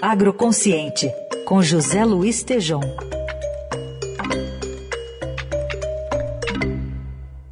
Agroconsciente, com José Luiz Tejom.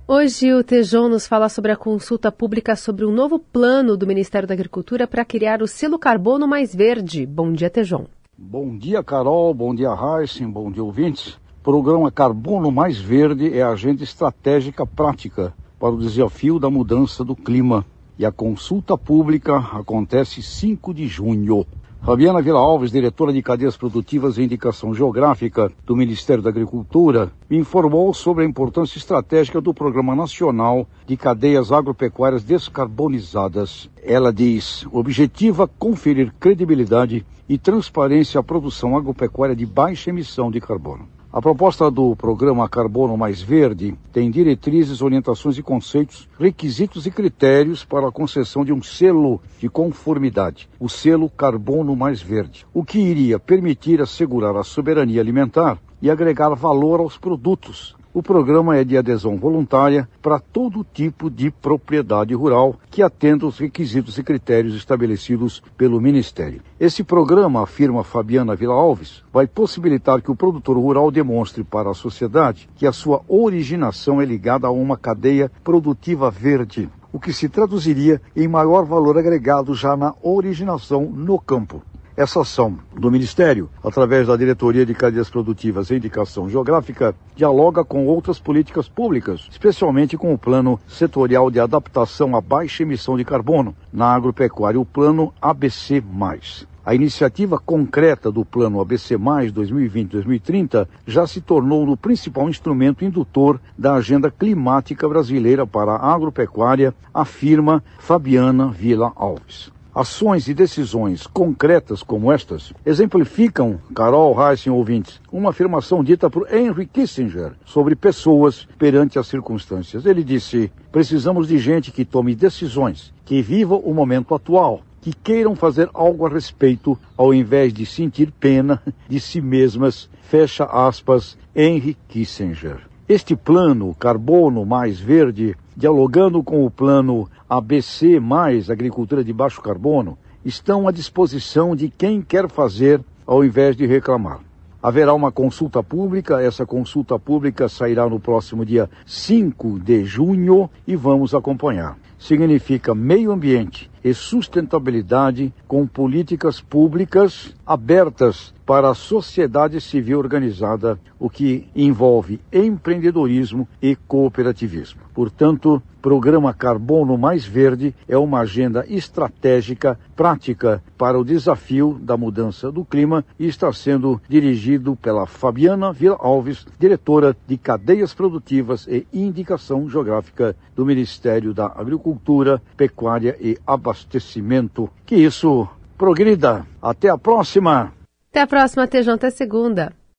Hoje o Tejon nos fala sobre a consulta pública sobre um novo plano do Ministério da Agricultura para criar o selo carbono mais verde. Bom dia, Tejon. Bom dia, Carol. Bom dia, Heisen. Bom dia, ouvintes. O programa Carbono Mais Verde é a agenda estratégica prática para o desafio da mudança do clima. E a consulta pública acontece 5 de junho. Fabiana Vila Alves, diretora de cadeias produtivas e indicação geográfica do Ministério da Agricultura, informou sobre a importância estratégica do Programa Nacional de Cadeias Agropecuárias Descarbonizadas. Ela diz: objetiva conferir credibilidade e transparência à produção agropecuária de baixa emissão de carbono. A proposta do programa Carbono Mais Verde tem diretrizes, orientações e conceitos, requisitos e critérios para a concessão de um selo de conformidade, o selo Carbono Mais Verde, o que iria permitir assegurar a soberania alimentar e agregar valor aos produtos, o programa é de adesão voluntária para todo tipo de propriedade rural que atenda os requisitos e critérios estabelecidos pelo Ministério. Esse programa, afirma Fabiana Vila Alves, vai possibilitar que o produtor rural demonstre para a sociedade que a sua originação é ligada a uma cadeia produtiva verde, o que se traduziria em maior valor agregado já na originação no campo. Essa ação do Ministério, através da Diretoria de Cadeias Produtivas e Indicação Geográfica, dialoga com outras políticas públicas, especialmente com o Plano Setorial de Adaptação à Baixa Emissão de Carbono na Agropecuária, o Plano ABC. A iniciativa concreta do Plano ABC 2020-2030 já se tornou o principal instrumento indutor da agenda climática brasileira para a agropecuária, afirma Fabiana Vila Alves. Ações e decisões concretas como estas exemplificam, Carol Heissen ouvintes, uma afirmação dita por Henry Kissinger sobre pessoas perante as circunstâncias. Ele disse: precisamos de gente que tome decisões, que viva o momento atual, que queiram fazer algo a respeito, ao invés de sentir pena de si mesmas. Fecha aspas, Henry Kissinger. Este plano Carbono Mais Verde, dialogando com o plano ABC Mais Agricultura de Baixo Carbono, estão à disposição de quem quer fazer ao invés de reclamar. Haverá uma consulta pública, essa consulta pública sairá no próximo dia 5 de junho e vamos acompanhar. Significa meio ambiente e sustentabilidade com políticas públicas abertas para a sociedade civil organizada, o que envolve empreendedorismo e cooperativismo. Portanto, Programa Carbono Mais Verde é uma agenda estratégica, prática para o desafio da mudança do clima e está sendo dirigido pela Fabiana Vila Alves, diretora de Cadeias Produtivas e Indicação Geográfica do Ministério da Agricultura, Pecuária e Abastecimento. Que isso progrida. Até a próxima! Até a próxima, TJ, até segunda.